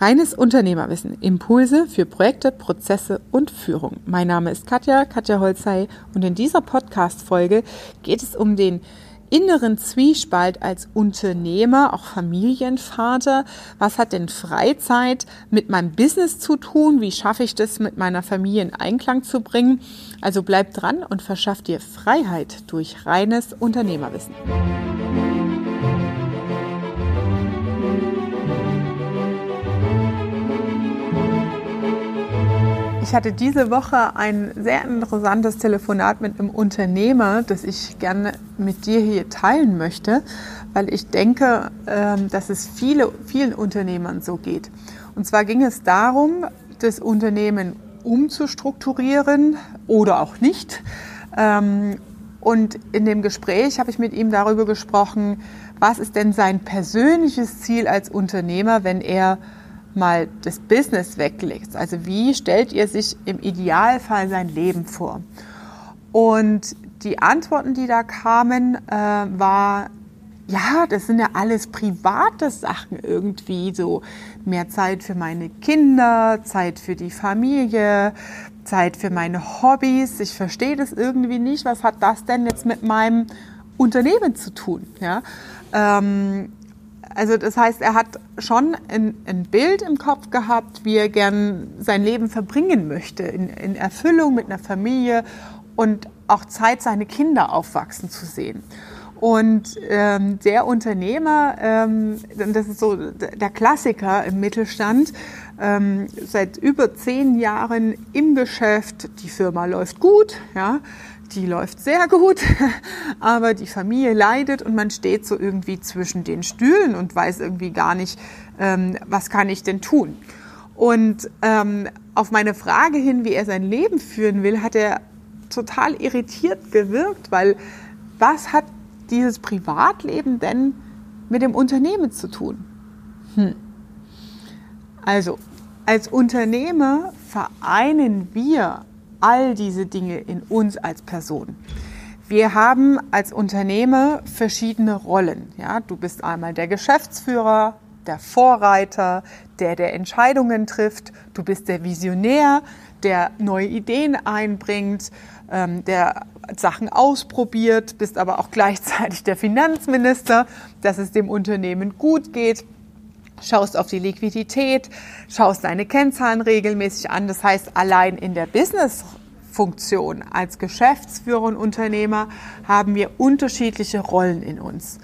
Reines Unternehmerwissen. Impulse für Projekte, Prozesse und Führung. Mein Name ist Katja, Katja Holzei und in dieser Podcast-Folge geht es um den inneren Zwiespalt als Unternehmer, auch Familienvater. Was hat denn Freizeit mit meinem Business zu tun? Wie schaffe ich das mit meiner Familie in Einklang zu bringen? Also bleib dran und verschaff dir Freiheit durch reines Unternehmerwissen. Ich hatte diese Woche ein sehr interessantes Telefonat mit einem Unternehmer, das ich gerne mit dir hier teilen möchte, weil ich denke, ähm, dass es viele, vielen Unternehmern so geht. Und zwar ging es darum, das Unternehmen umzustrukturieren oder auch nicht. Ähm, und in dem Gespräch habe ich mit ihm darüber gesprochen, was ist denn sein persönliches Ziel als Unternehmer, wenn er mal das Business weglegt. Also wie stellt ihr sich im Idealfall sein Leben vor? Und die Antworten, die da kamen, äh, war, ja, das sind ja alles private Sachen irgendwie, so mehr Zeit für meine Kinder, Zeit für die Familie, Zeit für meine Hobbys. Ich verstehe das irgendwie nicht. Was hat das denn jetzt mit meinem Unternehmen zu tun? Ja, ähm, also das heißt, er hat schon ein, ein, Bild im Kopf gehabt, wie er gern sein Leben verbringen möchte, in, in Erfüllung mit einer Familie und auch Zeit, seine Kinder aufwachsen zu sehen. Und ähm, der Unternehmer, ähm, das ist so der Klassiker im Mittelstand, ähm, seit über zehn Jahren im Geschäft, die Firma läuft gut, ja, die läuft sehr gut, aber die Familie leidet und man steht so irgendwie zwischen den Stühlen und weiß irgendwie gar nicht, ähm, was kann ich denn tun. Und ähm, auf meine Frage hin, wie er sein Leben führen will, hat er total irritiert gewirkt, weil was hat dieses Privatleben denn mit dem Unternehmen zu tun? Hm. Also, als Unternehmer vereinen wir all diese Dinge in uns als Person. Wir haben als Unternehmer verschiedene Rollen. Ja, du bist einmal der Geschäftsführer, der Vorreiter, der der Entscheidungen trifft. Du bist der Visionär, der neue Ideen einbringt, ähm, der Sachen ausprobiert, bist aber auch gleichzeitig der Finanzminister, dass es dem Unternehmen gut geht schaust auf die Liquidität, schaust deine Kennzahlen regelmäßig an. Das heißt, allein in der Business-Funktion als Geschäftsführer und Unternehmer haben wir unterschiedliche Rollen in uns.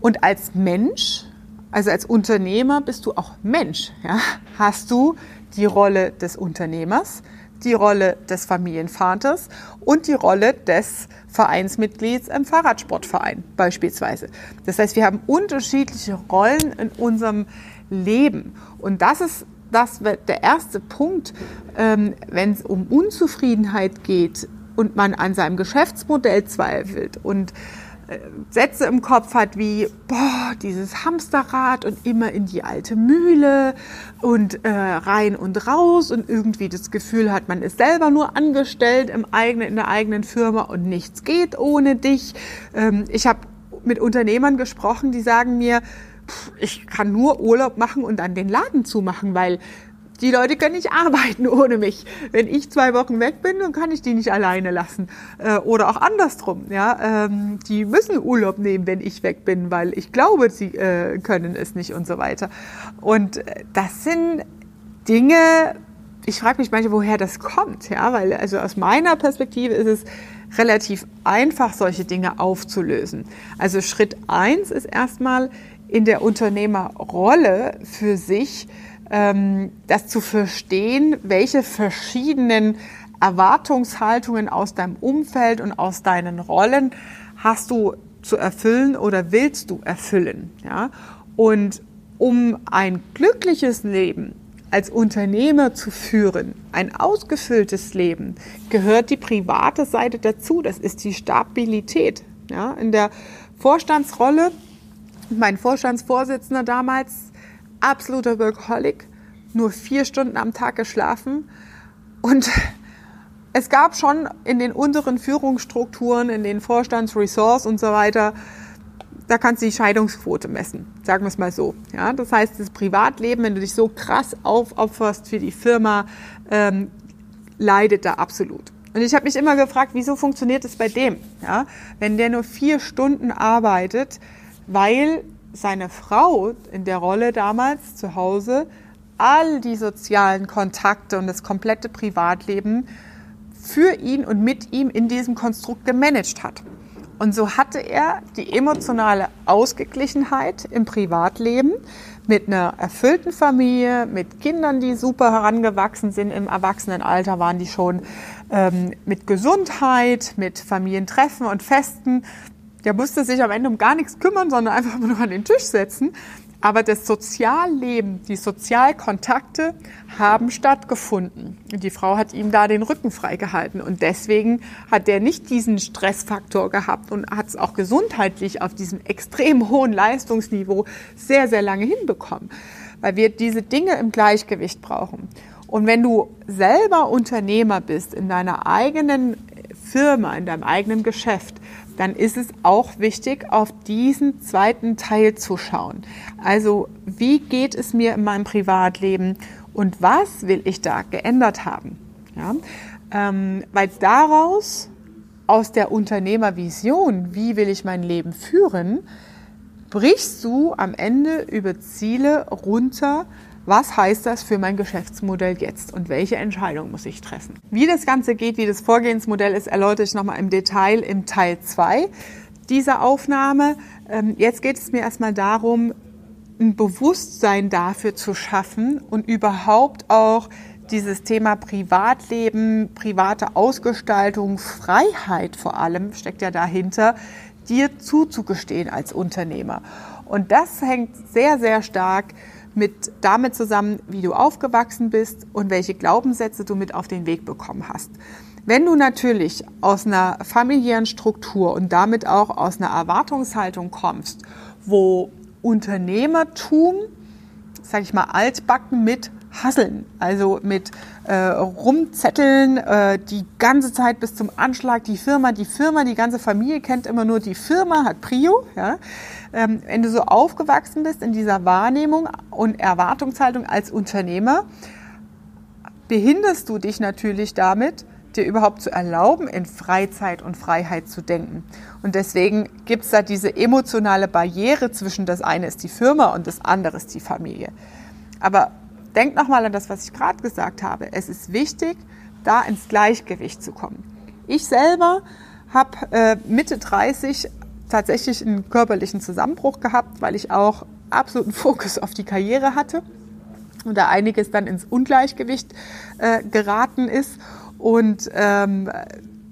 Und als Mensch, also als Unternehmer bist du auch Mensch, ja? hast du die Rolle des Unternehmers, die Rolle des Familienvaters und die Rolle des Vereinsmitglieds im Fahrradsportverein beispielsweise. Das heißt, wir haben unterschiedliche Rollen in unserem Leben. Und das ist das der erste Punkt, ähm, wenn es um Unzufriedenheit geht und man an seinem Geschäftsmodell zweifelt und Sätze im Kopf hat wie, boah, dieses Hamsterrad und immer in die alte Mühle und äh, rein und raus und irgendwie das Gefühl hat, man ist selber nur angestellt im eigenen, in der eigenen Firma und nichts geht ohne dich. Ähm, ich habe mit Unternehmern gesprochen, die sagen mir, ich kann nur Urlaub machen und dann den Laden zumachen, weil die Leute können nicht arbeiten ohne mich. Wenn ich zwei Wochen weg bin, dann kann ich die nicht alleine lassen. Äh, oder auch andersrum. Ja? Ähm, die müssen Urlaub nehmen, wenn ich weg bin, weil ich glaube, sie äh, können es nicht und so weiter. Und äh, das sind Dinge, ich frage mich manchmal, woher das kommt. Ja? Weil also aus meiner Perspektive ist es relativ einfach, solche Dinge aufzulösen. Also Schritt eins ist erstmal in der Unternehmerrolle für sich das zu verstehen, welche verschiedenen Erwartungshaltungen aus deinem Umfeld und aus deinen Rollen hast du zu erfüllen oder willst du erfüllen. Ja? Und um ein glückliches Leben als Unternehmer zu führen, ein ausgefülltes Leben, gehört die private Seite dazu. Das ist die Stabilität. Ja? In der Vorstandsrolle, mein Vorstandsvorsitzender damals, absoluter Workaholic, nur vier Stunden am Tag geschlafen und es gab schon in den unteren Führungsstrukturen, in den Vorstandsresorts und so weiter da kannst du die Scheidungsquote messen, sagen wir es mal so. Ja, das heißt, das Privatleben, wenn du dich so krass aufopferst für die Firma, ähm, leidet da absolut. Und ich habe mich immer gefragt, wieso funktioniert es bei dem? Ja, wenn der nur vier Stunden arbeitet, weil seine Frau in der Rolle damals zu Hause all die sozialen Kontakte und das komplette Privatleben für ihn und mit ihm in diesem Konstrukt gemanagt hat. Und so hatte er die emotionale Ausgeglichenheit im Privatleben mit einer erfüllten Familie, mit Kindern, die super herangewachsen sind. Im Erwachsenenalter waren die schon ähm, mit Gesundheit, mit Familientreffen und Festen. Der musste sich am Ende um gar nichts kümmern, sondern einfach nur an den Tisch setzen. Aber das Sozialleben, die Sozialkontakte haben stattgefunden. Die Frau hat ihm da den Rücken freigehalten und deswegen hat er nicht diesen Stressfaktor gehabt und hat es auch gesundheitlich auf diesem extrem hohen Leistungsniveau sehr, sehr lange hinbekommen, weil wir diese Dinge im Gleichgewicht brauchen. Und wenn du selber Unternehmer bist in deiner eigenen Firma, in deinem eigenen Geschäft, dann ist es auch wichtig, auf diesen zweiten Teil zu schauen. Also wie geht es mir in meinem Privatleben und was will ich da geändert haben? Ja? Ähm, weil daraus, aus der Unternehmervision, wie will ich mein Leben führen, brichst du am Ende über Ziele runter, was heißt das für mein Geschäftsmodell jetzt und welche Entscheidung muss ich treffen? Wie das Ganze geht, wie das Vorgehensmodell ist, erläutere ich nochmal im Detail im Teil 2 dieser Aufnahme. Ähm, jetzt geht es mir erstmal darum, ein Bewusstsein dafür zu schaffen und überhaupt auch dieses Thema Privatleben, private Ausgestaltung, Freiheit vor allem steckt ja dahinter, dir zuzugestehen als Unternehmer. Und das hängt sehr, sehr stark mit damit zusammen, wie du aufgewachsen bist und welche Glaubenssätze du mit auf den Weg bekommen hast. Wenn du natürlich aus einer familiären Struktur und damit auch aus einer Erwartungshaltung kommst, wo Unternehmertum, sag ich mal, altbacken mit Hasseln, also mit äh, Rumzetteln äh, die ganze Zeit bis zum Anschlag, die Firma, die Firma, die ganze Familie kennt immer nur die Firma, hat Prio, ja, ähm, wenn du so aufgewachsen bist in dieser Wahrnehmung und Erwartungshaltung als Unternehmer, behinderst du dich natürlich damit, dir überhaupt zu erlauben, in Freizeit und Freiheit zu denken. Und deswegen gibt es da diese emotionale Barriere zwischen das eine ist die Firma und das andere ist die Familie. Aber denk nochmal an das, was ich gerade gesagt habe. Es ist wichtig, da ins Gleichgewicht zu kommen. Ich selber habe äh, Mitte 30 tatsächlich einen körperlichen Zusammenbruch gehabt, weil ich auch absoluten Fokus auf die Karriere hatte und da einiges dann ins Ungleichgewicht äh, geraten ist. Und ähm,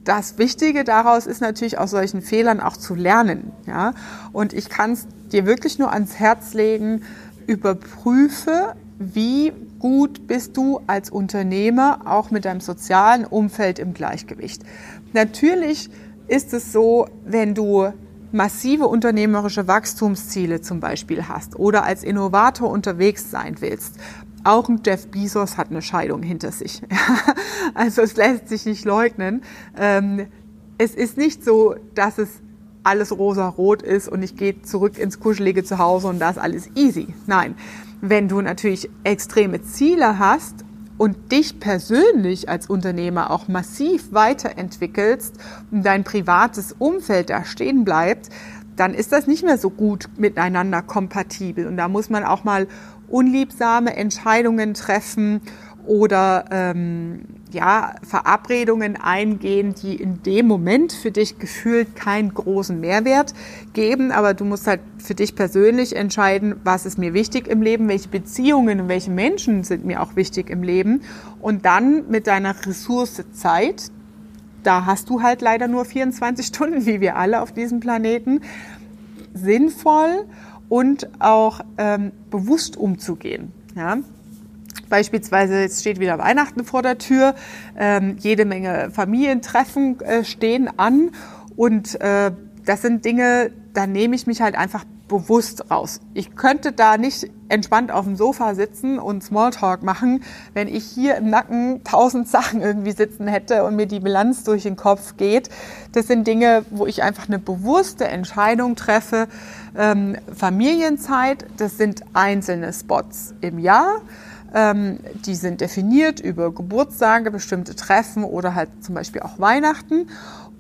das Wichtige daraus ist natürlich aus solchen Fehlern auch zu lernen. Ja? Und ich kann es dir wirklich nur ans Herz legen, überprüfe, wie gut bist du als Unternehmer auch mit deinem sozialen Umfeld im Gleichgewicht. Natürlich ist es so, wenn du massive unternehmerische Wachstumsziele zum Beispiel hast oder als Innovator unterwegs sein willst, auch ein Jeff Bezos hat eine Scheidung hinter sich. also es lässt sich nicht leugnen. Ähm, es ist nicht so, dass es alles rosa-rot ist und ich gehe zurück ins kuschelige Zuhause und da ist alles easy. Nein, wenn du natürlich extreme Ziele hast und dich persönlich als Unternehmer auch massiv weiterentwickelst und dein privates Umfeld da stehen bleibt, dann ist das nicht mehr so gut miteinander kompatibel. Und da muss man auch mal unliebsame Entscheidungen treffen oder ähm, ja, Verabredungen eingehen, die in dem Moment für dich gefühlt keinen großen Mehrwert geben, aber du musst halt für dich persönlich entscheiden, was ist mir wichtig im Leben, welche Beziehungen und welche Menschen sind mir auch wichtig im Leben und dann mit deiner Ressource Zeit, da hast du halt leider nur 24 Stunden, wie wir alle auf diesem Planeten, sinnvoll und auch ähm, bewusst umzugehen. Ja? Beispielsweise, jetzt steht wieder Weihnachten vor der Tür, ähm, jede Menge Familientreffen äh, stehen an und äh, das sind Dinge, da nehme ich mich halt einfach bewusst raus. Ich könnte da nicht entspannt auf dem Sofa sitzen und Smalltalk machen, wenn ich hier im Nacken tausend Sachen irgendwie sitzen hätte und mir die Bilanz durch den Kopf geht. Das sind Dinge, wo ich einfach eine bewusste Entscheidung treffe. Ähm, Familienzeit, das sind einzelne Spots im Jahr. Ähm, die sind definiert über Geburtstage, bestimmte Treffen oder halt zum Beispiel auch Weihnachten.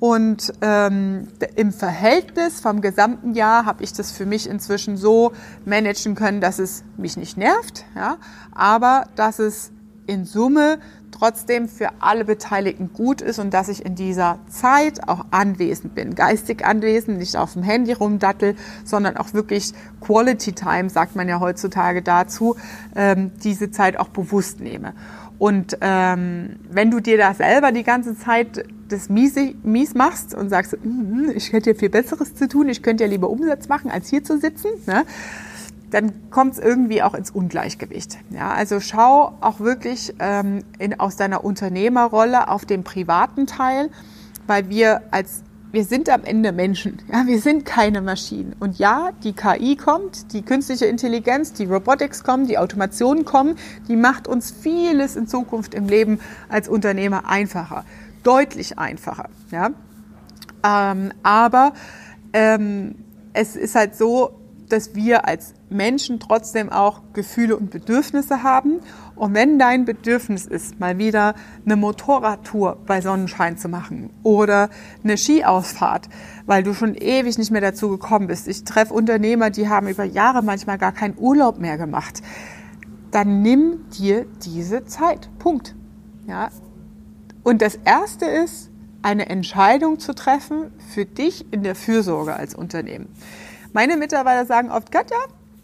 Und ähm, im Verhältnis vom gesamten Jahr habe ich das für mich inzwischen so managen können, dass es mich nicht nervt, ja, aber dass es in Summe trotzdem für alle Beteiligten gut ist und dass ich in dieser Zeit auch anwesend bin, geistig anwesend, nicht auf dem Handy rumdattel, sondern auch wirklich Quality Time, sagt man ja heutzutage dazu, ähm, diese Zeit auch bewusst nehme. Und ähm, wenn du dir da selber die ganze Zeit das mies, mies machst und sagst, mm, ich hätte ja viel Besseres zu tun, ich könnte ja lieber Umsatz machen, als hier zu sitzen, ne? Dann kommt es irgendwie auch ins Ungleichgewicht. Ja, also schau auch wirklich ähm, in, aus deiner Unternehmerrolle auf den privaten Teil, weil wir als wir sind am Ende Menschen. Ja, wir sind keine Maschinen. Und ja, die KI kommt, die künstliche Intelligenz, die Robotics kommen, die Automation kommen, die macht uns vieles in Zukunft im Leben als Unternehmer einfacher, deutlich einfacher. Ja, ähm, aber ähm, es ist halt so, dass wir als Menschen trotzdem auch Gefühle und Bedürfnisse haben. Und wenn dein Bedürfnis ist, mal wieder eine Motorradtour bei Sonnenschein zu machen oder eine Skiausfahrt, weil du schon ewig nicht mehr dazu gekommen bist. Ich treffe Unternehmer, die haben über Jahre manchmal gar keinen Urlaub mehr gemacht. Dann nimm dir diese Zeit. Punkt. Ja. Und das erste ist, eine Entscheidung zu treffen für dich in der Fürsorge als Unternehmen. Meine Mitarbeiter sagen oft, Katja,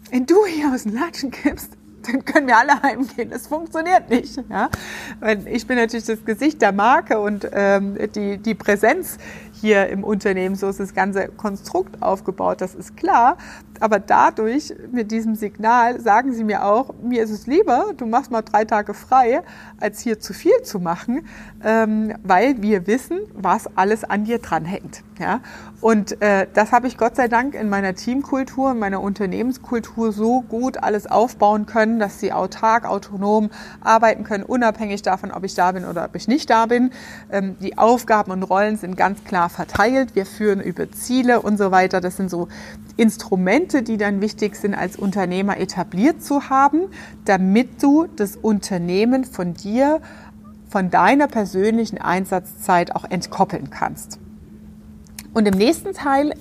wenn du hier aus den Latschen kippst, dann können wir alle heimgehen. Das funktioniert nicht. Ja? Ich bin natürlich das Gesicht der Marke und ähm, die, die Präsenz hier im Unternehmen. So ist das ganze Konstrukt aufgebaut, das ist klar. Aber dadurch, mit diesem Signal, sagen sie mir auch, mir ist es lieber, du machst mal drei Tage frei, als hier zu viel zu machen, ähm, weil wir wissen, was alles an dir dranhängt. Ja? Und äh, das habe ich Gott sei Dank in meiner Teamkultur, in meiner Unternehmenskultur so gut alles aufbauen können, dass sie autark, autonom arbeiten können, unabhängig davon, ob ich da bin oder ob ich nicht da bin. Ähm, die Aufgaben und Rollen sind ganz klar verteilt. Wir führen über Ziele und so weiter. Das sind so Instrumente, die dann wichtig sind, als Unternehmer etabliert zu haben, damit du das Unternehmen von dir, von deiner persönlichen Einsatzzeit auch entkoppeln kannst. Und im nächsten Teil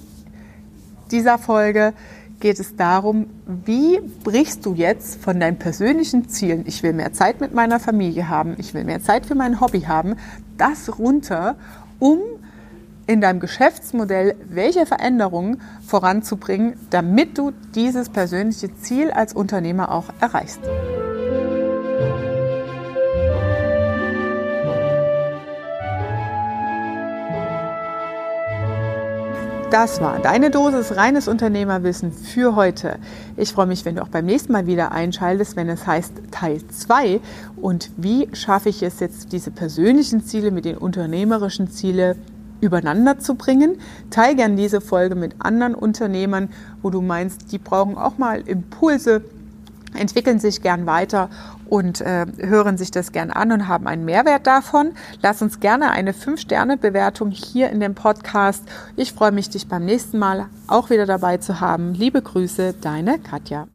dieser Folge geht es darum, wie brichst du jetzt von deinen persönlichen Zielen, ich will mehr Zeit mit meiner Familie haben, ich will mehr Zeit für mein Hobby haben, das runter, um in deinem Geschäftsmodell welche Veränderungen voranzubringen, damit du dieses persönliche Ziel als Unternehmer auch erreichst. Das war deine Dosis reines Unternehmerwissen für heute. Ich freue mich, wenn du auch beim nächsten Mal wieder einschaltest, wenn es heißt Teil 2 und wie schaffe ich es jetzt, diese persönlichen Ziele mit den unternehmerischen Zielen übereinander zu bringen. Teil gern diese Folge mit anderen Unternehmern, wo du meinst, die brauchen auch mal Impulse, entwickeln sich gern weiter und äh, hören sich das gern an und haben einen Mehrwert davon. Lass uns gerne eine 5-Sterne-Bewertung hier in dem Podcast. Ich freue mich, dich beim nächsten Mal auch wieder dabei zu haben. Liebe Grüße, deine Katja.